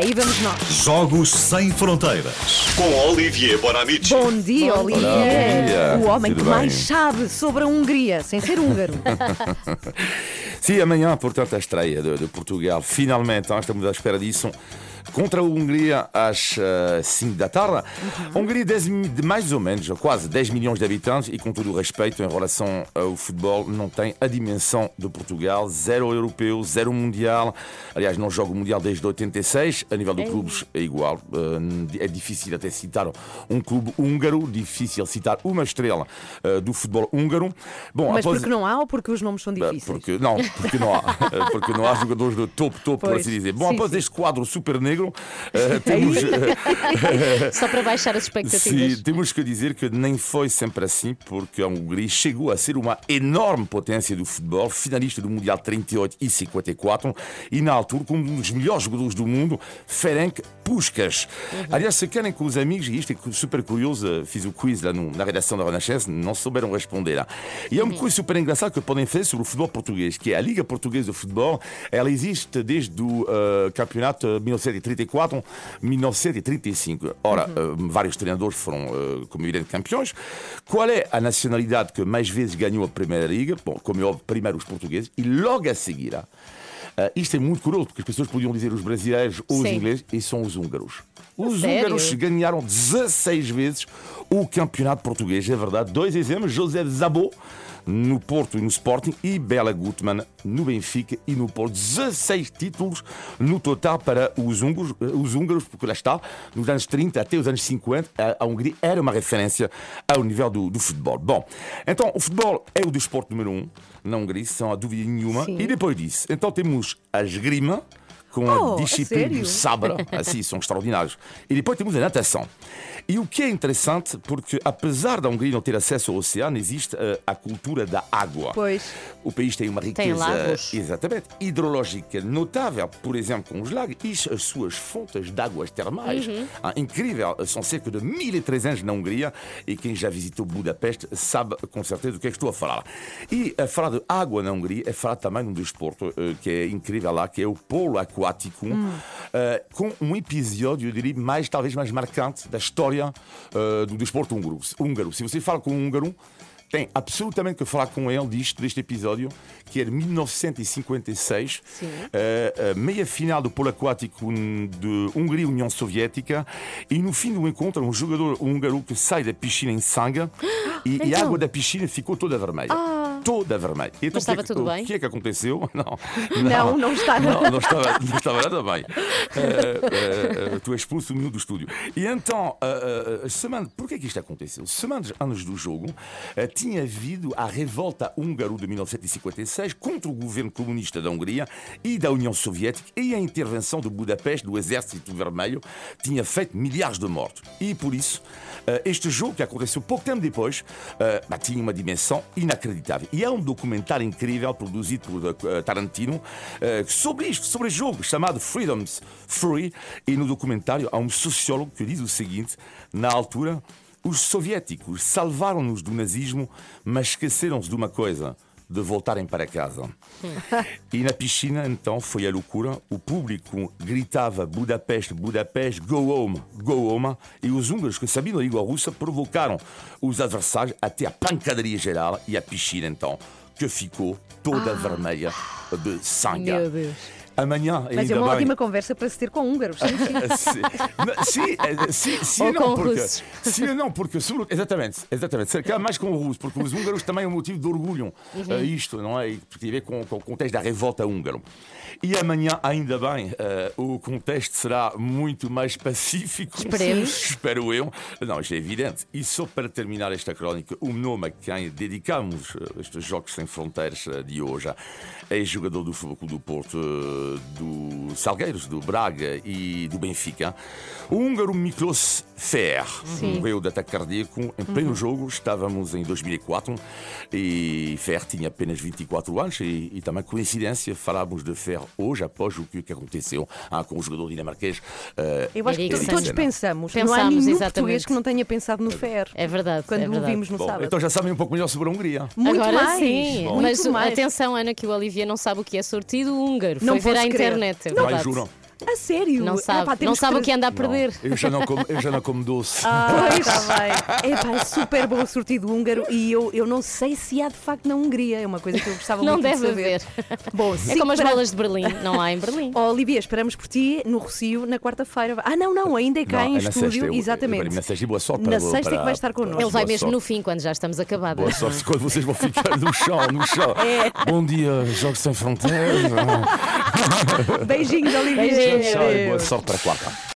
Aí vamos nós. Jogos Sem Fronteiras. Com Olivier Bonamici. Bom dia, Olivier. dia. O homem Tudo que mais bem? sabe sobre a Hungria, sem ser húngaro. Sim, amanhã, portanto, a estreia de, de Portugal. Finalmente, nós estamos à espera disso. Contra a Hungria às 5 da tarde. A Hungria, 10 mi- de mais ou menos, quase 10 milhões de habitantes, e com todo o respeito em relação ao futebol, não tem a dimensão de Portugal. Zero europeu, zero mundial. Aliás, não joga o mundial desde 86. A nível de clubes é igual. Eh, É difícil até citar um clube húngaro, difícil citar uma estrela eh, do futebol húngaro. Bom, Mas após- porque não há ou porque os nomes são difíceis? porque, não, porque não há. Eh, Porque não há jogadores de topo, topo, por assim dizer. Bom, Sim, após sim. este quadro super negro, eh, temos, Só para baixar as expectativas. sim, temos que dizer que nem foi sempre assim, porque a Hungria chegou a ser uma enorme potência do futebol, finalista do Mundial 38 e 54, e na altura, com um dos melhores jogadores do mundo, Ferenc Puskas. Aliás, se querem com os amigos, e isto é super curioso, eh, fiz o quiz lá no- na redação da Renascença, não souberam responder. E é uma coisa super engraçada que podem fazer sobre o futebol português, que é a Liga Portuguesa de Futebol, ela existe desde o eh, campeonato 1934, 1935. Ora, eh, vários treinadores foram, eh, como evidente, campeões. Qual é a nacionalidade que mais vezes ganhou a Primeira Liga? Bom, como é óbvio, primeiro os portugueses, e logo a seguir. Ah, isto é muito curioso, porque as pessoas podiam dizer os brasileiros ou os Sim. ingleses, e são os húngaros. Os sério? húngaros ganharam 16 vezes o campeonato português, é verdade. Dois exemplos: José Zabot no Porto e no Sporting e Bela Gutmann no Benfica e no Porto. 16 títulos no total para os húngaros, eh, os húngaros porque lá está, nos anos 30 até os anos 50, a, Hungria era uma referência ao nível do, do futebol. Bom, então o futebol é o desporto número um na Hungria, sem dúvida nenhuma. Sim. E depois disso, então temos a esgrima com Oh, a a disciplina do sabre, assim, são extraordinários. E depois temos a natação. E o que é interessante, porque apesar da Hungria não ter acesso ao oceano, existe eh, a cultura da água. Pois. O país tem uma riqueza lagos. exatamente hidrológica notável, por exemplo, com os lagos e as suas fontes de águas termais. Ah, incrível, são cerca de 1300 na Hungria e quem já visitou Budapeste sabe com certeza do que é que estou a falar. E a falar de água na Hungria é falar também de um desporto eh, que é incrível lá, que é o polo aquático, eh, com um episódio, eu diria, mais, talvez mais marcante da história eh, do desporto húngaro. húngaro. Se você fala com um húngaro, tem absolutamente que falar com ele disto, deste episódio, que é de 1956, eh, a meia final do polo aquático de Hungria e União Soviética, e no fim do encontro, um jogador húngaro que sai da piscina em sangue e, e a Então? água da piscina ficou toda vermelha. Toda vermelha. Então, Mas estava o que é que- tudo o bem? que é que aconteceu? Não, Não, não Não, nada. não estava, não estava nada bem. Eh, eh, tu és expulso do do estúdio. E então, eh, eh, semana, por que é que isto aconteceu? Semanas antes do jogo, eh, tinha havido a revolta húngaro de 1956 contra o governo comunista da Hungria e da União Soviética e a intervenção de Budapeste, do Exército Vermelho, tinha feito milhares de mortos. E por isso, este jogo, que aconteceu pouco tempo depois, tinha uma dimensão inacreditável. E há um documentário incrível produzido por eh, Tarantino eh, sobre isto, sobre jogo, chamado Freedoms Free. E no documentário há um sociólogo que diz o seguinte: na altura, os soviéticos salvaram-nos do nazismo, mas esqueceram-se de uma coisa. De voltarem para casa. E na piscina, então, foi a loucura. O público gritava Budapeste, Budapeste, go home, go home. E os húngaros que sabiam a língua russa provocaram os adversários até a pancadaria geral e a piscina, então, que ficou toda vermelha de sangue. Meu Deus. Amanhã, Mas é uma bem. ótima conversa para se ter com húngaros. Sim, sim. Sim, sim Ou não, com porque, russos. sim, não, porque exatamente, exatamente, se calhar mais com os russos, porque os húngaros também é um motivo de orgulho, eh, isto, não é? Porque tem a ver com, com o contexto da revolta húngaro. E amanhã, ainda bem, eh, o contexto será muito mais pacífico. Esperemos. Espero eu. Não, isto é evidente. E só para terminar esta crónica, o nome a quem dedicamos eh, estes Jogos Sem Fronteiras eh, de hoje é jogador do Futebol do Porto, eh, do Salgueiros, do Braga e do Benfica. O húngaro Miklos Fer morreu de ataque cardíaco em pleno jogo. Estávamos em 2004 e Fer tinha apenas 24 anos e, e também coincidência falamos de Fer hoje após o que, que aconteceu ah, com o jogador dinamarquês. eh, Eu acho que Eriksen. todos pensamos. não há Pensamos, nenhum exatamente. português que não tenha pensado no FER. É verdade. Quando é o verdade. vimos no Bom, sábado. então já sabem um pouco melhor sobre a Hungria. Muito Agora mais. sim, Muito mas mais. atenção, Ana, que o Olivier não sabe o que é sortido húngaro. Não Foi ver à internet, é Não. Ai, juro. A sério? Não sabe, Epá, não sabe o que anda a perder. Eu já não como, eu já não como doce. Ah, está bem. Epá, é super bom o sortido húngaro e eu, eu não sei se há de facto na Hungria. É uma coisa que eu gostava Não muito deve de saber. haver. Bom, É como as para- bolas de Berlim, não há em Berlim. Oh, Olivia, esperamos por ti no Rocio na quarta-feira. Ah, não, não, ainda é cá Não, em é na estúdio. sexta, eu- Exatamente. Na sexta e boa sorte Na para sexta é que para- vai estar connosco. Ele vai mesmo sorte. no fim, quando já estamos acabadas. Boa sorte quando vocês vão ficar no chão, no chão. É. Bom dia, Jogos Sem Fronteiras. Beijinhos, Olivia. Beijinhos. Tchau e boa